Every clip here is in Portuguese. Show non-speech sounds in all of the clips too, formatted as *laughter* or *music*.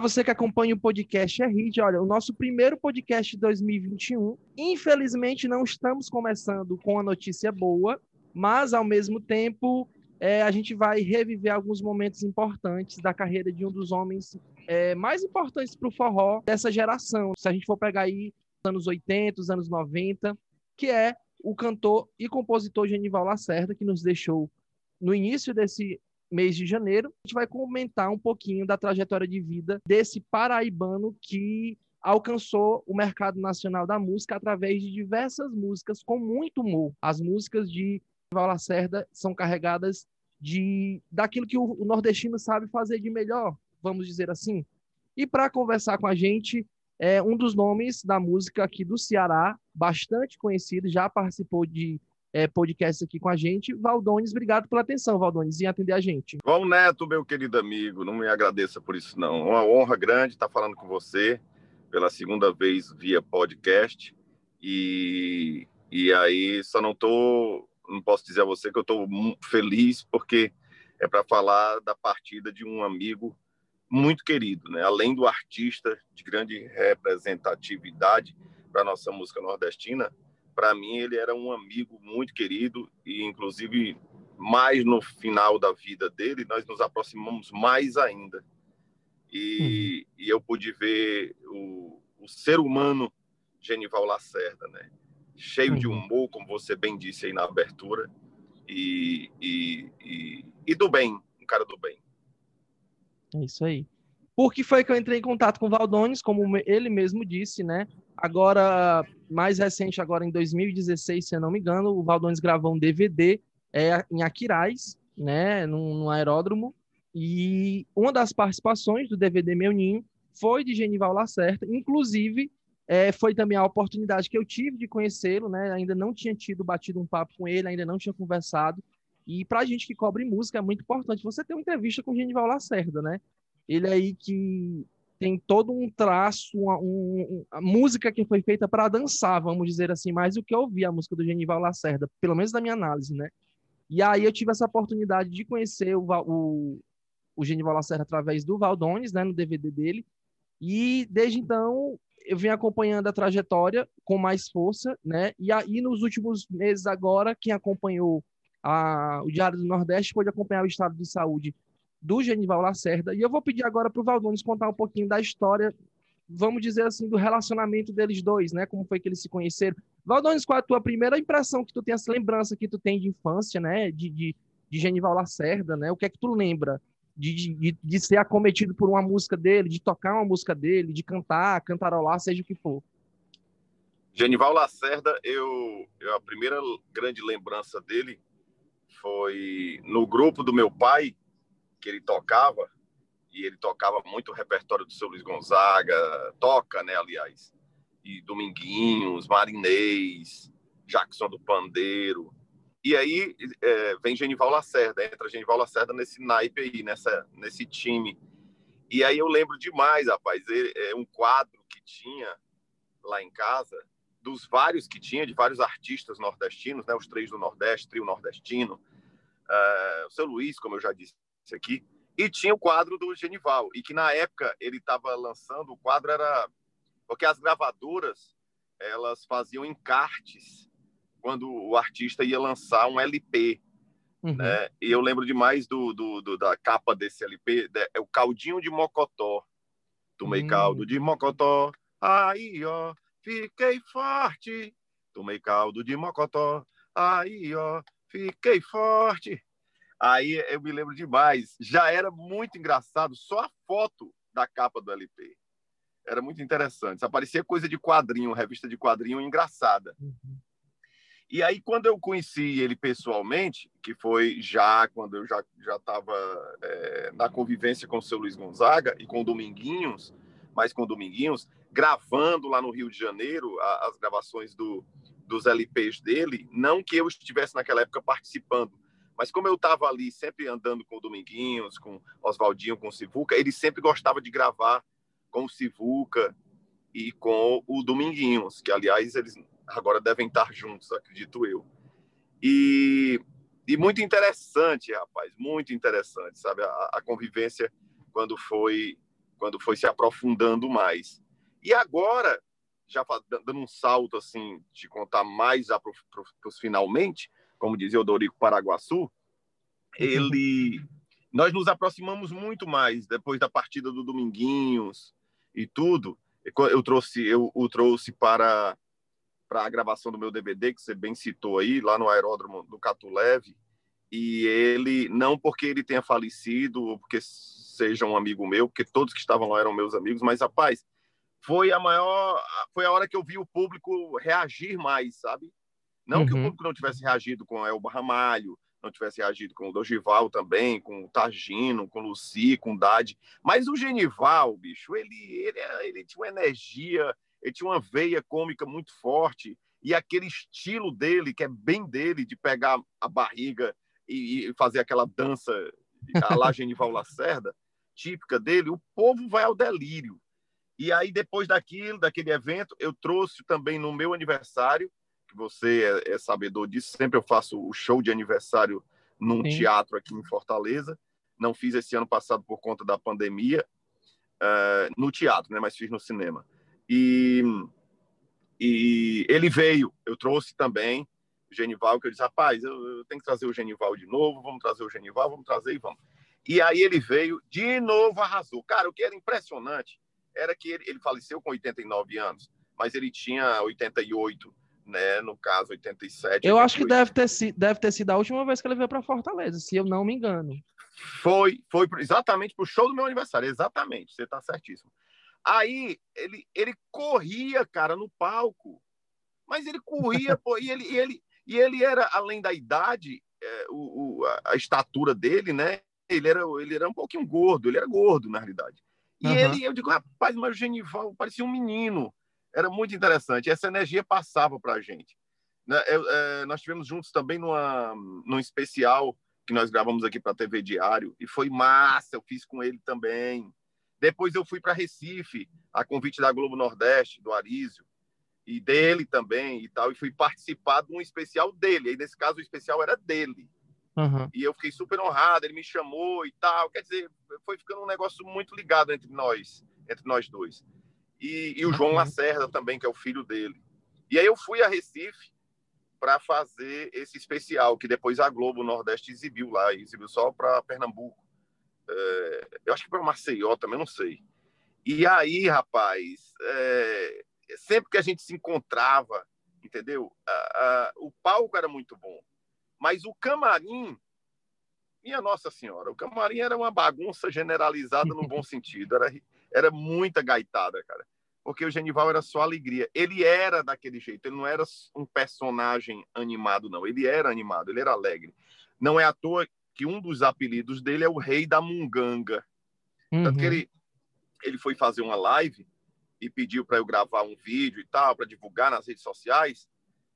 Você que acompanha o podcast é Hit. Olha, o nosso primeiro podcast de 2021. Infelizmente, não estamos começando com a notícia boa, mas ao mesmo tempo é, a gente vai reviver alguns momentos importantes da carreira de um dos homens é, mais importantes para o forró dessa geração. Se a gente for pegar aí os anos 80, os anos 90, que é o cantor e compositor Genival Lacerda, que nos deixou no início desse mês de janeiro. A gente vai comentar um pouquinho da trajetória de vida desse paraibano que alcançou o mercado nacional da música através de diversas músicas com muito humor. As músicas de Val Lacerda são carregadas de daquilo que o, nordestino sabe fazer de melhor, vamos dizer assim. E para conversar com a gente, é um dos nomes da música aqui do Ceará, bastante conhecido, já participou de é, podcast aqui com a gente. Valdones, obrigado pela atenção, Valdones, em atender a gente. Val Neto, meu querido amigo, não me agradeça por isso, não. Uma honra grande estar falando com você pela segunda vez via podcast. E, e aí, só não tô, não posso dizer a você que eu estou feliz, porque é para falar da partida de um amigo muito querido, né? Além do artista de grande representatividade para nossa música nordestina, para mim ele era um amigo muito querido e inclusive mais no final da vida dele nós nos aproximamos mais ainda e, uhum. e eu pude ver o, o, ser humano Genival Lacerda, né? Cheio uhum. de humor, como você bem disse aí na abertura e, e, e, e do bem, um cara do bem. É isso aí. Por que foi que eu entrei em contato com o Valdones, como ele mesmo disse, né? Agora, mais recente, agora em 2016, se eu não me engano, o Valdones gravou um DVD é, em Aquiraz, né, num, num, aeródromo, e uma das participações do DVD Meu Ninho foi de Genival Lacerda, inclusive é, foi também a oportunidade que eu tive de conhecê-lo, né, ainda não tinha tido batido um papo com ele, ainda não tinha conversado, e para a gente que cobre música é muito importante você ter uma entrevista com Genival Lacerda, né? Ele aí que tem todo um traço, uma, um, a música que foi feita para dançar, vamos dizer assim, mais do que ouvir a música do Genival Lacerda, pelo menos da minha análise, né? E aí eu tive essa oportunidade de conhecer o, o, o Genival Lacerda através do Valdones, né, no DVD dele, e desde então eu venho acompanhando a trajetória com mais força, né? E aí nos últimos meses agora, quem acompanhou a, o Diário do Nordeste pôde acompanhar o estado de saúde do Genival Lacerda. E eu vou pedir agora para o Valdones contar um pouquinho da história, vamos dizer assim, do relacionamento deles dois, né? Como foi que eles se conheceram. Valdones, qual é a tua primeira impressão que tu tem, essa lembrança que tu tem de infância, né? De, de, de Genival Lacerda, né? O que é que tu lembra? De, de, de ser acometido por uma música dele, de tocar uma música dele, de cantar, cantarolar, seja o que for. Genival Lacerda, eu, eu a primeira grande lembrança dele foi no grupo do meu pai, que ele tocava, e ele tocava muito o repertório do seu Luiz Gonzaga, toca, né, aliás, e Dominguinhos, Marinês, Jackson do Pandeiro. E aí é, vem Genival Lacerda, entra Genival Lacerda nesse naipe aí, nessa, nesse time. E aí eu lembro demais, rapaz, ele, é um quadro que tinha lá em casa, dos vários que tinha, de vários artistas nordestinos, né, os três do Nordeste, trio nordestino, uh, o seu Luiz, como eu já disse aqui, e tinha o quadro do Genival, e que na época ele estava lançando, o quadro era porque as gravadoras elas faziam encartes quando o artista ia lançar um LP, uhum. né? E eu lembro demais do, do, do, da capa desse LP, é o Caldinho de Mocotó. Tomei uhum. caldo de Mocotó, aí ó, fiquei forte. Tomei caldo de Mocotó, aí ó, fiquei forte. Aí eu me lembro demais. Já era muito engraçado só a foto da capa do LP. Era muito interessante. Isso parecia coisa de quadrinho, revista de quadrinho engraçada. Uhum. E aí, quando eu conheci ele pessoalmente, que foi já quando eu já estava é, na convivência com o seu Luiz Gonzaga e com o Dominguinhos, mas com o Dominguinhos, gravando lá no Rio de Janeiro a, as gravações do, dos LPs dele, não que eu estivesse naquela época participando, mas como eu estava ali sempre andando com o Dominguinhos, com Oswaldinho, com o Sivuca, ele sempre gostava de gravar com o Sivuca e com o Dominguinhos, que aliás eles agora devem estar juntos, acredito eu. E, e muito interessante, rapaz, muito interessante, sabe? A, a convivência quando foi quando foi se aprofundando mais. E agora, já dando um salto assim, de contar mais para os finalmente, como dizia o Dorico Paraguaçu, *laughs* ele nós nos aproximamos muito mais depois da partida do Dominguinhos e tudo. Eu trouxe eu o trouxe para para a gravação do meu DVD que você bem citou aí lá no aeródromo do Catuleve e ele não porque ele tenha falecido ou porque seja um amigo meu, porque todos que estavam lá eram meus amigos, mas rapaz, foi a maior foi a hora que eu vi o público reagir mais, sabe? Não uhum. que o uhum. público não tivesse reagido com Elba Ramalho, não tivesse reagido com o Dogival também, com o Tagino, com o Luci, com o Dade. Mas o Genival, bicho, ele, ele, ele tinha uma energia, ele tinha uma veia cômica muito forte. E aquele estilo dele, que é bem dele, de pegar a barriga e, e fazer aquela dança a lá *laughs* Genival Lacerda, típica dele, o povo vai ao delírio. E aí, depois daquilo, daquele evento, eu trouxe também no meu aniversário que você é, é, sabedor disso, sempre eu faço o show de aniversário num Sim. teatro aqui em Fortaleza. Não fiz esse ano passado por conta da pandemia, uh, no teatro, né? mas fiz no cinema. E, e ele veio, eu trouxe também o Genival, que eu disse, rapaz, eu, eu tenho que trazer o Genival de novo, vamos trazer o Genival, vamos trazer e vamos. E aí ele veio, de novo arrasou. Cara, o que era impressionante era que ele, ele faleceu com 89 anos, mas ele tinha 88 né? No caso, 87. Eu 88. acho que deve ter, sido, deve ter sido a última vez que ele veio para Fortaleza, se eu não me engano. Foi, foi exatamente pro show do meu aniversário, exatamente, você tá certíssimo. Aí ele, ele corria, cara, no palco. Mas ele corria, *laughs* pô, e ele, e ele, e ele era, além da idade, é, o, o, a, estatura dele, né? Ele era, ele era um pouquinho gordo, ele era gordo, na realidade. E uhum. ele, eu digo, rapaz, mas o Genival parecia um menino era muito interessante. Essa energia passava para a gente. Né, eu, é, nós tivemos juntos também numa, num especial que nós gravamos aqui para a TV Diário e foi massa. Eu fiz com ele também. Depois eu fui para Recife, a convite da Globo Nordeste, do Arísio, e dele também e tal, e fui participar de um especial dele. Aí, nesse caso, o especial era dele. Uhum. E eu fiquei super honrado, ele me chamou e tal. Quer dizer, foi ficando um negócio muito ligado entre nós, entre nós dois e, e o João Lacerda também, que é o filho dele. E aí eu fui a Recife para fazer esse especial, que depois a Globo Nordeste exibiu lá, exibiu só para Pernambuco. É, eu acho que para Maceió também, não sei. E aí, rapaz, é, sempre que a gente se encontrava, entendeu? A, a, o palco era muito bom, mas o camarim, minha Nossa Senhora, o camarim era uma bagunça generalizada no bom *laughs* sentido. Era, era muita gaitada, cara. Porque o Genival era só alegria. Ele era daquele jeito, ele não era um personagem animado, não. Ele era animado, ele era alegre. Não é à toa que um dos apelidos dele é o Rei da Munganga. Uhum. Tanto que uhum. ele, ele foi fazer uma live e pediu para eu gravar um vídeo e tal, para divulgar nas redes sociais.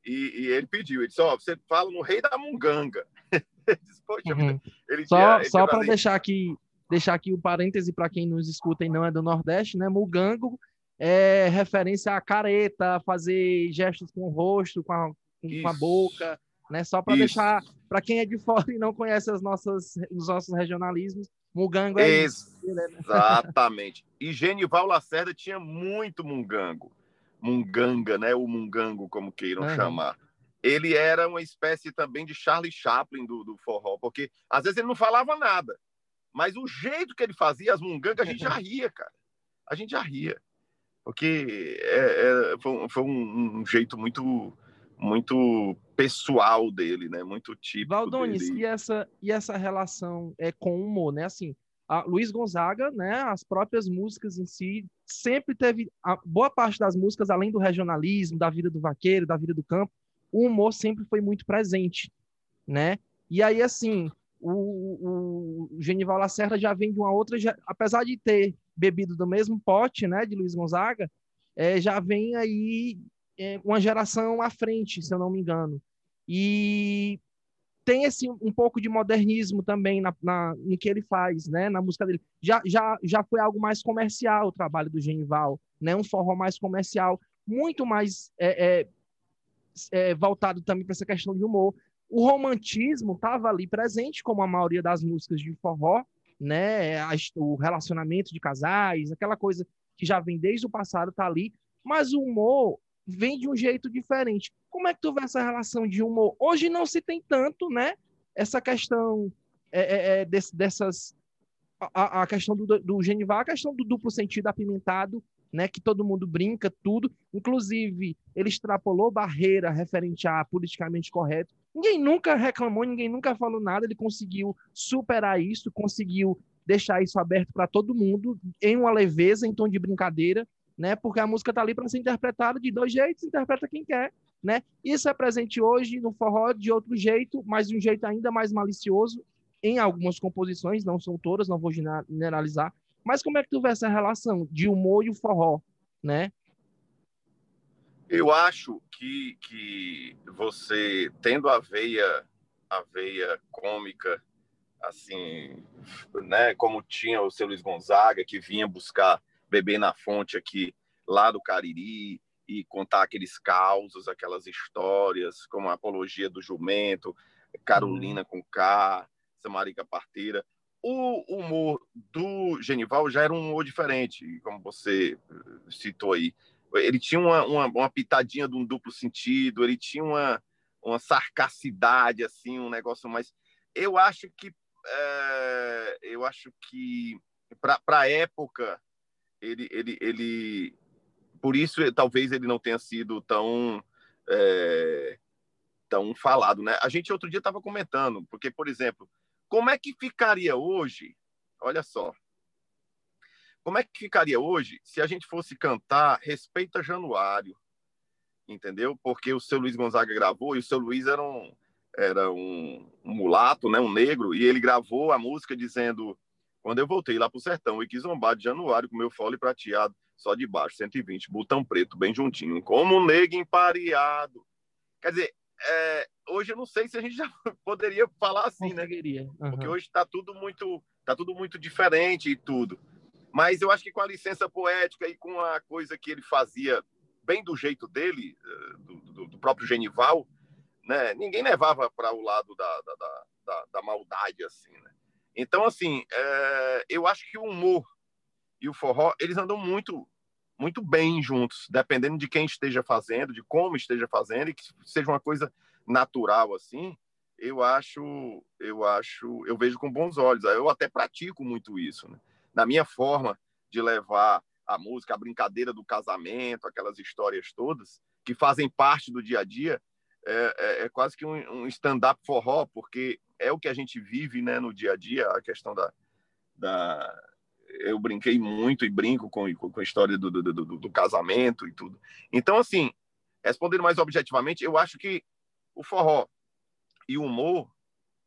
E, e, ele pediu, ele disse: Ó, oh, você fala no Rei da Munganga. *laughs* disse, uhum. ele só só para deixar aqui deixar aqui o parêntese para quem nos escuta e não é do Nordeste, né? Mugango é referência a careta, fazer gestos com o rosto, com a, com a boca, né? Só para deixar para quem é de *laughs* fora e não conhece as nossas, os nossos regionalismos, Mugango é isso. Né? Exatamente. E Genival Lacerda tinha muito mungango. Munganga, né? O mungango, como queiram uhum. chamar. Ele era uma espécie também de Charlie Chaplin do, do forró, porque às vezes ele não falava nada, mas o jeito que ele fazia as mungangas, a gente já *laughs* ria, cara. A gente já ria. Porque é, é, foi, foi um, um, jeito muito muito pessoal dele, né? Muito típico Valdones, dele. e essa, e essa relação é com o humor, né? Assim, a Luiz Gonzaga, né? As próprias músicas em si, sempre teve... A boa parte das músicas, além do regionalismo, da vida do vaqueiro, da vida do campo, o humor sempre foi muito presente, né? E aí, assim, o, o Genival Lacerda já vem de uma outra, já, apesar de ter bebido do mesmo pote, né, de Luiz Gonzaga, é, já vem aí é, uma geração à frente, se eu não me engano. E tem esse um pouco de modernismo também na, na, no que ele faz, né, na música dele. Já, já, já foi algo mais comercial o trabalho do Genival, né, um forró mais comercial, muito mais é, é, é voltado também para essa questão de humor o romantismo estava ali presente, como a maioria das músicas de forró, né? O relacionamento de casais, aquela coisa que já vem desde o passado tá ali, mas o humor vem de um jeito diferente. Como é que tu vê essa relação de humor? Hoje não se tem tanto, né? Essa questão é, é, é desse, dessas a, a, questão do, do Genival, a questão do duplo sentido apimentado, né, que todo mundo brinca, tudo. Inclusive, ele extrapolou barreira referente a politicamente correto. Ninguém nunca reclamou, ninguém nunca falou nada. Ele conseguiu superar isso, conseguiu deixar isso aberto para todo mundo, em uma leveza, em tom de brincadeira, né? Porque a música está ali para ser interpretada de dois jeitos, interpreta quem quer, né? Isso é presente hoje no forró de outro jeito, mas de um jeito ainda mais malicioso em algumas composições, não são todas, não vou generalizar, mas como é que tu vê essa relação de humor e o forró, né? Eu acho que, que você, tendo a veia, a veia cômica, assim, né, como tinha o seu Luiz Gonzaga, que vinha buscar beber na fonte aqui, lá do Cariri, e contar aqueles causos, aquelas histórias, como a apologia do jumento, Carolina uhum. com K, Samarica Parteira o humor do Genival já era um humor diferente, como você eh, citou aí. Ele tinha uma, uma, uma pitadinha de um duplo sentido, ele tinha uma, uma sarcacidade, assim, um negócio mais. Eu acho que. É, eu acho que, para a época, ele, ele, ele. Por isso, talvez ele não tenha sido tão. É, tão falado, né? A gente outro dia estava comentando, porque, por exemplo, como é que ficaria hoje? Olha só. Como é que ficaria hoje se a gente fosse cantar Respeita Januário? Entendeu? Porque o seu Luiz Gonzaga gravou e o seu Luiz era um, era um, um mulato, né, um negro, e ele gravou a música dizendo: Quando eu voltei lá pro sertão e quis zombar de Januário com meu fole prateado, só de baixo, 120, botão preto, bem juntinho, como um negro empareado. Quer dizer, é, hoje eu não sei se a gente já *laughs* poderia falar assim, né? Uhum. Porque hoje está tudo muito, tá tudo muito diferente e tudo. Mas eu acho que com a licença poética e com a coisa que ele fazia bem do jeito dele, eh, do, do, do próprio Genival, né? Ninguém levava para o lado da, da, da, da, maldade assim, né? Então, assim, é, eu acho que o humor e o forró, eles andam muito muito bem juntos, dependendo de quem esteja fazendo, de como esteja fazendo, e que seja uma coisa natural assim, eu acho, eu acho, eu vejo com bons olhos. Eu até pratico muito isso, né? Na minha forma de levar a música, a brincadeira do casamento, aquelas histórias todas que fazem parte do dia a dia, é, é, é quase que um, um stand-up forró, porque é o que a gente vive, né, no dia a dia, a questão da, da eu brinquei muito e brinco com, com a história do, do, do, do, casamento e tudo. Então, assim, respondendo mais objetivamente, eu acho que o forró e o humor,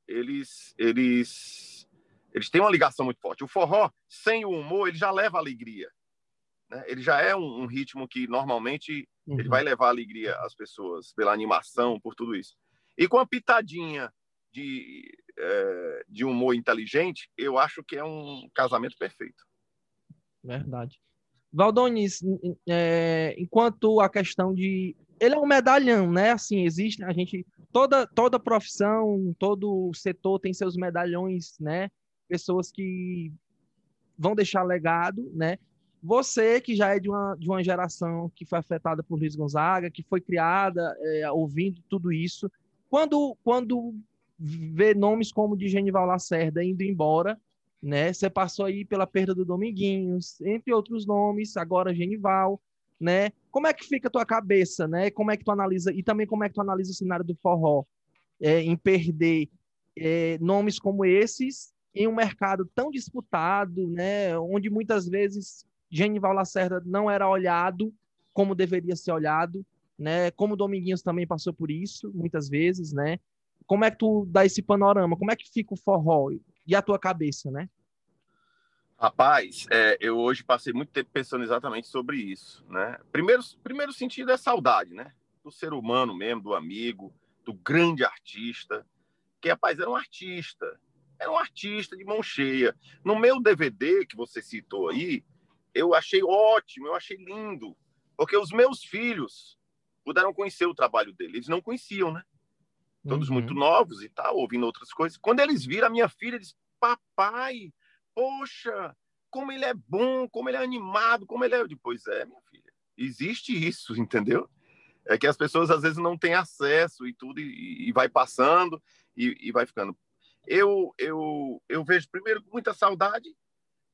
eles, eles, eles têm uma ligação muito forte. O forró, sem o humor, ele já leva alegria. Né? Ele já é um, um ritmo que, normalmente, uhum. ele vai levar alegria às pessoas, pela animação, por tudo isso. E com a pitadinha de, é, de humor inteligente, eu acho que é um casamento perfeito. Verdade. Valdonis, é, enquanto a questão de. Ele é um medalhão, né? Assim, existe a gente. Toda, toda profissão, todo setor tem seus medalhões, né? Pessoas que vão deixar legado, né? Você que já é de uma, de uma geração que foi afetada por Luiz Gonzaga, que foi criada é, ouvindo tudo isso, quando, quando ver nomes como de Genival Lacerda indo embora, né? Você passou aí pela perda do Dominguinhos, entre outros nomes, agora Genival, né? Como é que fica a tua cabeça, né? Como é que tu analisa e também como é que tu analisa o cenário do forró é, em perder é, nomes como esses em um mercado tão disputado, né? Onde muitas vezes Genival Lacerda não era olhado como deveria ser olhado, né? Como Dominguinhos também passou por isso muitas vezes, né? como é que tu dá esse panorama? Como é que fica o forró e a tua cabeça, né? Rapaz, é, eu hoje passei muito tempo pensando exatamente sobre isso, né? Primeiro, primeiro sentido é saudade, né? Do ser humano mesmo, do amigo, do grande artista, que, rapaz, era um artista, era um artista de mão cheia. No meu DVD que você citou aí, eu achei ótimo, eu achei lindo, porque os meus filhos puderam conhecer o trabalho dele, eles não conheciam, né? todos uhum. muito novos e tal, ouvindo outras coisas. Quando eles viram a minha filha, eles, papai, poxa, como ele é bom, como ele é animado, como ele é. Depois é, minha filha, existe isso, *laughs* entendeu? É que as pessoas às vezes não têm acesso e tudo, e, e vai passando e, e, vai ficando. Eu, eu, eu vejo primeiro muita saudade,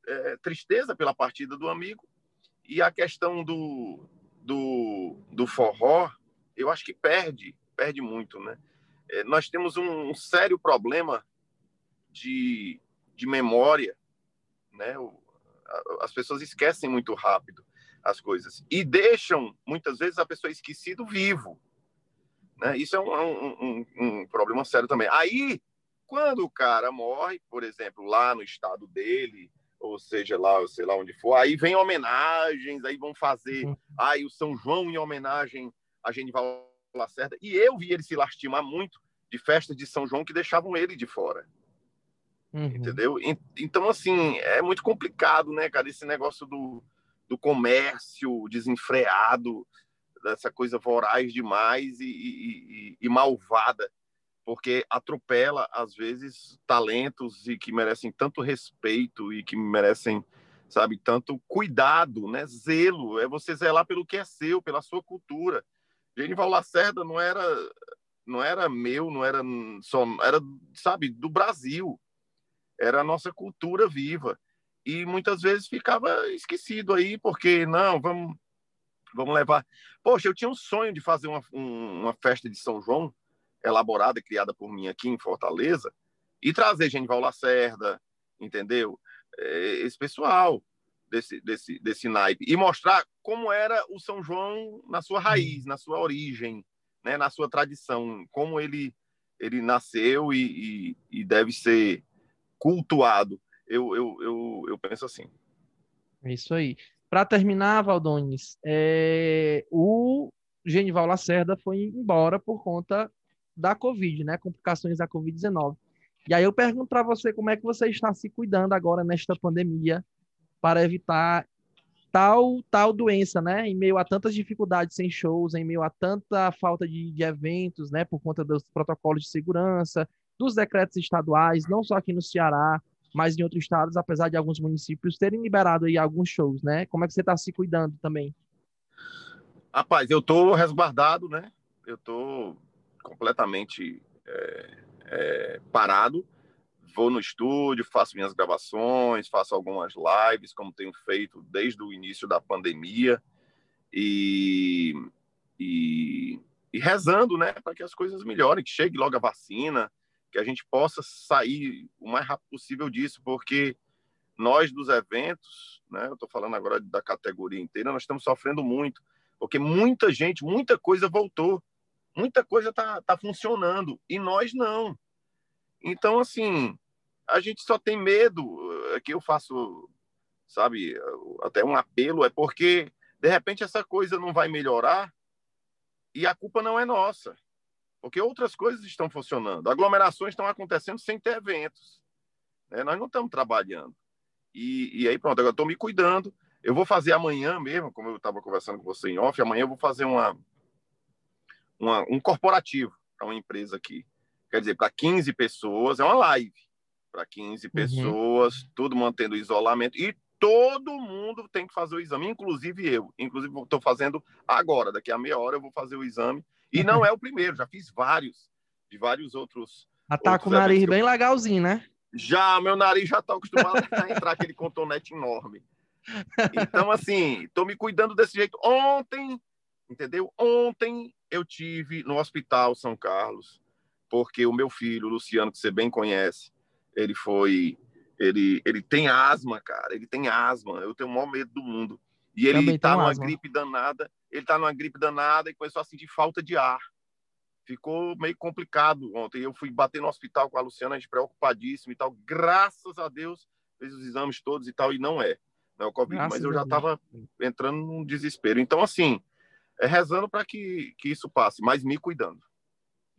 é, tristeza pela partida do amigo, e a questão do, do, do forró, eu acho que perde, perde muito, né? É, nós temos um, um sério problema de, de memória, né? O, a, as pessoas esquecem muito rápido as coisas e deixam muitas vezes a pessoa esquecido vivo, né? Isso é um, um, um, um problema sério também. Aí, quando o cara morre, por exemplo, lá no estado dele, ou seja lá, sei lá onde for, aí vem homenagens, aí vão fazer, uhum. aí o São João em homenagem a Genival Lacerda, e eu vi ele se lastimar muito de festas de São João que deixavam ele de fora. Uhum. Entendeu? Então, assim, é muito complicado, né, cara, esse negócio do, do comércio desenfreado, dessa coisa voraz demais e, e, e, malvada, porque atropela, às vezes, talentos e que merecem tanto respeito e que merecem, sabe, tanto cuidado, né, zelo, é você zelar pelo que é seu, pela sua cultura. Genival Lacerda não era não era meu, não era só, era, sabe, do Brasil. Era a nossa cultura viva. E muitas vezes ficava esquecido aí, porque não, vamos vamos levar. Poxa, eu tinha um sonho de fazer uma, um, uma festa de São João elaborada e criada por mim aqui em Fortaleza e trazer Genival Lacerda, entendeu? É, esse pessoal desse, desse, desse naipe e mostrar como era o São João na sua raiz, na sua origem, né, na sua tradição, como ele, ele nasceu e, e, e deve ser cultuado. Eu, eu, eu, eu penso assim. É isso aí. Para terminar, Valdones, é, o Genival Lacerda foi embora por conta da Covid, né? Complicações da Covid-19. E aí eu pergunto para você como é que você está se cuidando agora nesta pandemia para evitar tal tal doença, né? Em meio a tantas dificuldades sem shows, em meio a tanta falta de, de eventos, né? Por conta dos protocolos de segurança, dos decretos estaduais, não só aqui no Ceará, mas em outros estados, apesar de alguns municípios terem liberado aí alguns shows, né? Como é que você está se cuidando também? Rapaz, eu tô resguardado, né? Eu tô completamente é, é, parado. Vou no estúdio, faço minhas gravações, faço algumas lives, como tenho feito desde o início da pandemia, e, e, e rezando, né, para que as coisas melhorem, que chegue logo a vacina, que a gente possa sair o mais rápido possível disso, porque nós dos eventos, né, eu estou falando agora da categoria inteira, nós estamos sofrendo muito, porque muita gente, muita coisa voltou, muita coisa está tá funcionando, e nós não. Então, assim, a gente só tem medo, que eu faço, sabe, até um apelo, é porque, de repente, essa coisa não vai melhorar e a culpa não é nossa. Porque outras coisas estão funcionando. Aglomerações estão acontecendo sem ter eventos. Né? Nós não estamos trabalhando. E, e aí, pronto, agora estou me cuidando. Eu vou fazer amanhã mesmo, como eu estava conversando com você em off, amanhã eu vou fazer uma, uma um corporativo para uma empresa aqui. Quer dizer, para 15 pessoas, é uma live para 15 uhum. pessoas, tudo mantendo o isolamento e todo mundo tem que fazer o exame, inclusive eu. Inclusive, estou fazendo agora, daqui a meia hora eu vou fazer o exame. E não *laughs* é o primeiro, já fiz vários, de vários outros. Ah, tá com o nariz bem legalzinho, né? Já, meu nariz já está acostumado a entrar aquele contonete enorme. Então, assim, estou me cuidando desse jeito. Ontem, entendeu? Ontem eu tive no Hospital São Carlos, porque o meu filho, Luciano, que você bem conhece, ele foi. Ele, ele tem asma, cara. Ele tem asma. Eu tenho o maior medo do mundo. E ele Também tá numa asma. gripe danada. Ele tá numa gripe danada e começou a sentir falta de ar. Ficou meio complicado ontem. Eu fui bater no hospital com a Luciana, a gente preocupadíssimo e tal. Graças a Deus, fez os exames todos e tal, e não é. Não é o Covid, Graças mas eu já estava entrando num desespero. Então, assim, é rezando para que, que isso passe, mas me cuidando.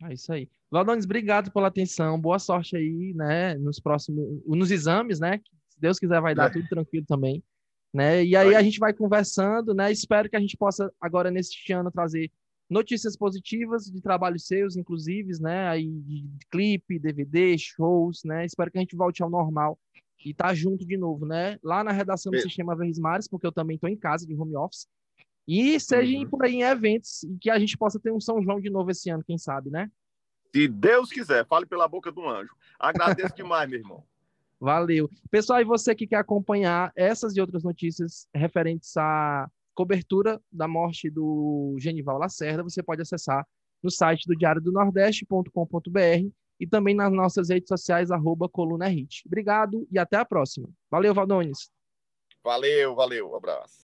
É isso aí. Valdones, obrigado pela atenção. Boa sorte aí, né? Nos próximos, nos exames, né? Se Deus quiser, vai dar é. tudo tranquilo também, né? E aí a gente vai conversando, né? Espero que a gente possa agora neste ano trazer notícias positivas de trabalhos seus, inclusive, né? Aí de clipe, DVD, shows, né? Espero que a gente volte ao normal e tá junto de novo, né? Lá na redação do Sistema Verdes Mares, porque eu também estou em casa de home office. E seja uhum. por aí em eventos e que a gente possa ter um São João de novo esse ano, quem sabe, né? Se Deus quiser, fale pela boca do anjo. Agradeço demais, meu irmão. *laughs* Valeu. Pessoal, e você que quer acompanhar essas e outras notícias referentes à cobertura da morte do Genival Lacerda, você pode acessar no site do diário do Nordeste.com.br e também nas nossas redes sociais, arroba Coluna Hit. Obrigado e até a próxima. Valeu, Valdones. Valeu, valeu. Um abraço.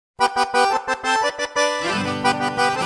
Thank you.